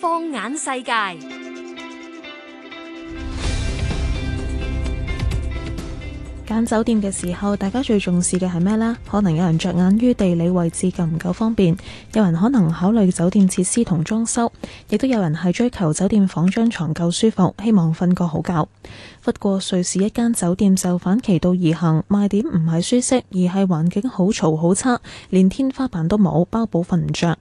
放眼世界。拣酒店嘅时候，大家最重视嘅系咩咧？可能有人着眼于地理位置够唔够方便，有人可能考虑酒店设施同装修，亦都有人系追求酒店房张床够舒服，希望瞓个好觉。不过瑞士一间酒店就反其道而行，卖点唔系舒适，而系环境好嘈好差，连天花板都冇，包保瞓唔着。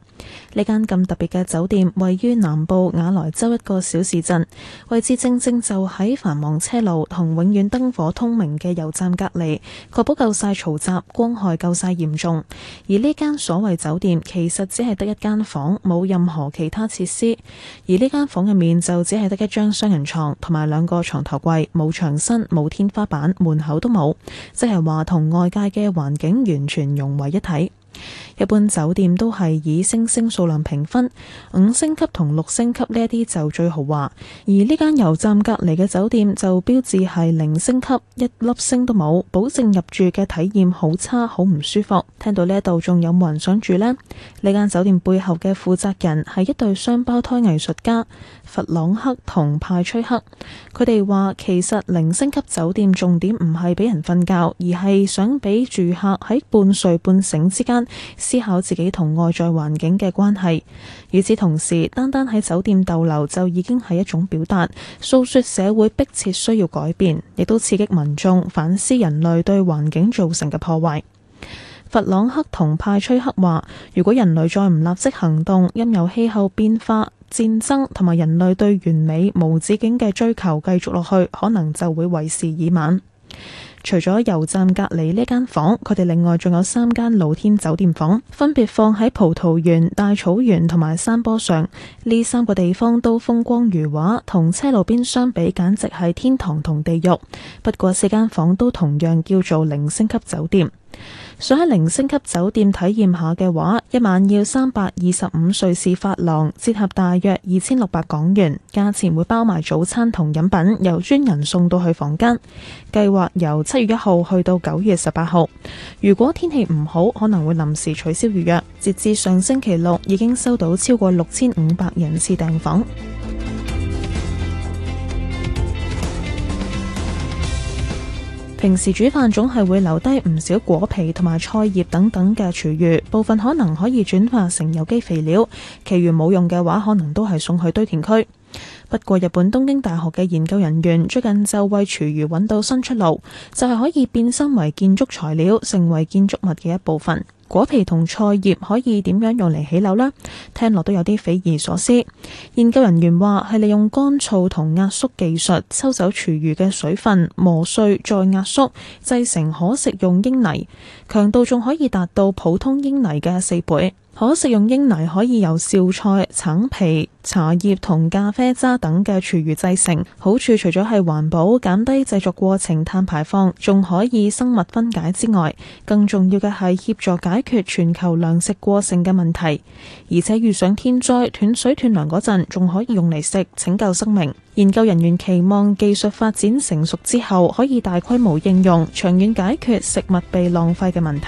呢间咁特别嘅酒店位于南部瓦莱州一个小镇，位置正正就喺繁忙车路同永远灯火通明嘅游。隔離確保夠曬嘈雜，光害夠曬嚴重。而呢間所謂酒店其實只係得一間房，冇任何其他設施。而呢間房入面就只係得一張雙人牀同埋兩個床頭櫃，冇牆身，冇天花板，門口都冇，即係話同外界嘅環境完全融為一體。一般酒店都系以星星数量评分，五星级同六星级呢一啲就最豪华。而呢间油站隔篱嘅酒店就标志系零星级，一粒星都冇，保证入住嘅体验好差，好唔舒服。听到呢一度，仲有冇人想住咧？呢间酒店背后嘅负责人系一对双胞胎艺术家弗朗克同派崔克。佢哋话，其实零星级酒店重点唔系俾人瞓觉，而系想俾住客喺半睡半醒之间。思考自己同外在环境嘅关系，与此同时，单单喺酒店逗留就已经系一种表达，诉说社会迫切需要改变，亦都刺激民众反思人类对环境造成嘅破坏。弗朗克同派崔克话：，如果人类再唔立即行动，任由气候变化、战争同埋人类对完美无止境嘅追求继续落去，可能就会为时已晚。除咗油站隔篱呢间房，佢哋另外仲有三间露天酒店房，分别放喺葡萄园、大草原同埋山坡上。呢三个地方都风光如画，同车路边相比，简直系天堂同地狱。不过四间房都同样叫做零星级酒店。想喺五星级酒店体验下嘅话，一晚要三百二十五瑞士法郎，折合大约二千六百港元。价钱会包埋早餐同饮品，由专人送到去房间。计划由七月一号去到九月十八号。如果天气唔好，可能会临时取消预约。截至上星期六，已经收到超过六千五百人次订房。平时煮饭总系会留低唔少果皮同埋菜叶等等嘅厨余，部分可能可以转化成有机肥料，其余冇用嘅话，可能都系送去堆填区。不过，日本东京大学嘅研究人员最近就为厨余搵到新出路，就系可以变身为建筑材料，成为建筑物嘅一部分。果皮同菜叶可以点样用嚟起楼咧？听落都有啲匪夷所思。研究人员话，系利用干燥同压缩技术，收走厨余嘅水分，磨碎再压缩，制成可食用鹰泥，强度仲可以达到普通鹰泥嘅四倍。可食用英泥可以由少菜、橙皮、茶叶同咖啡渣等嘅厨余制成，好处除咗系环保、减低制作过程碳排放，仲可以生物分解之外，更重要嘅系协助解决全球粮食过剩嘅问题。而且遇上天灾断水断粮嗰阵，仲可以用嚟食拯救生命。研究人员期望技术发展成熟之后，可以大规模应用，长远解决食物被浪费嘅问题。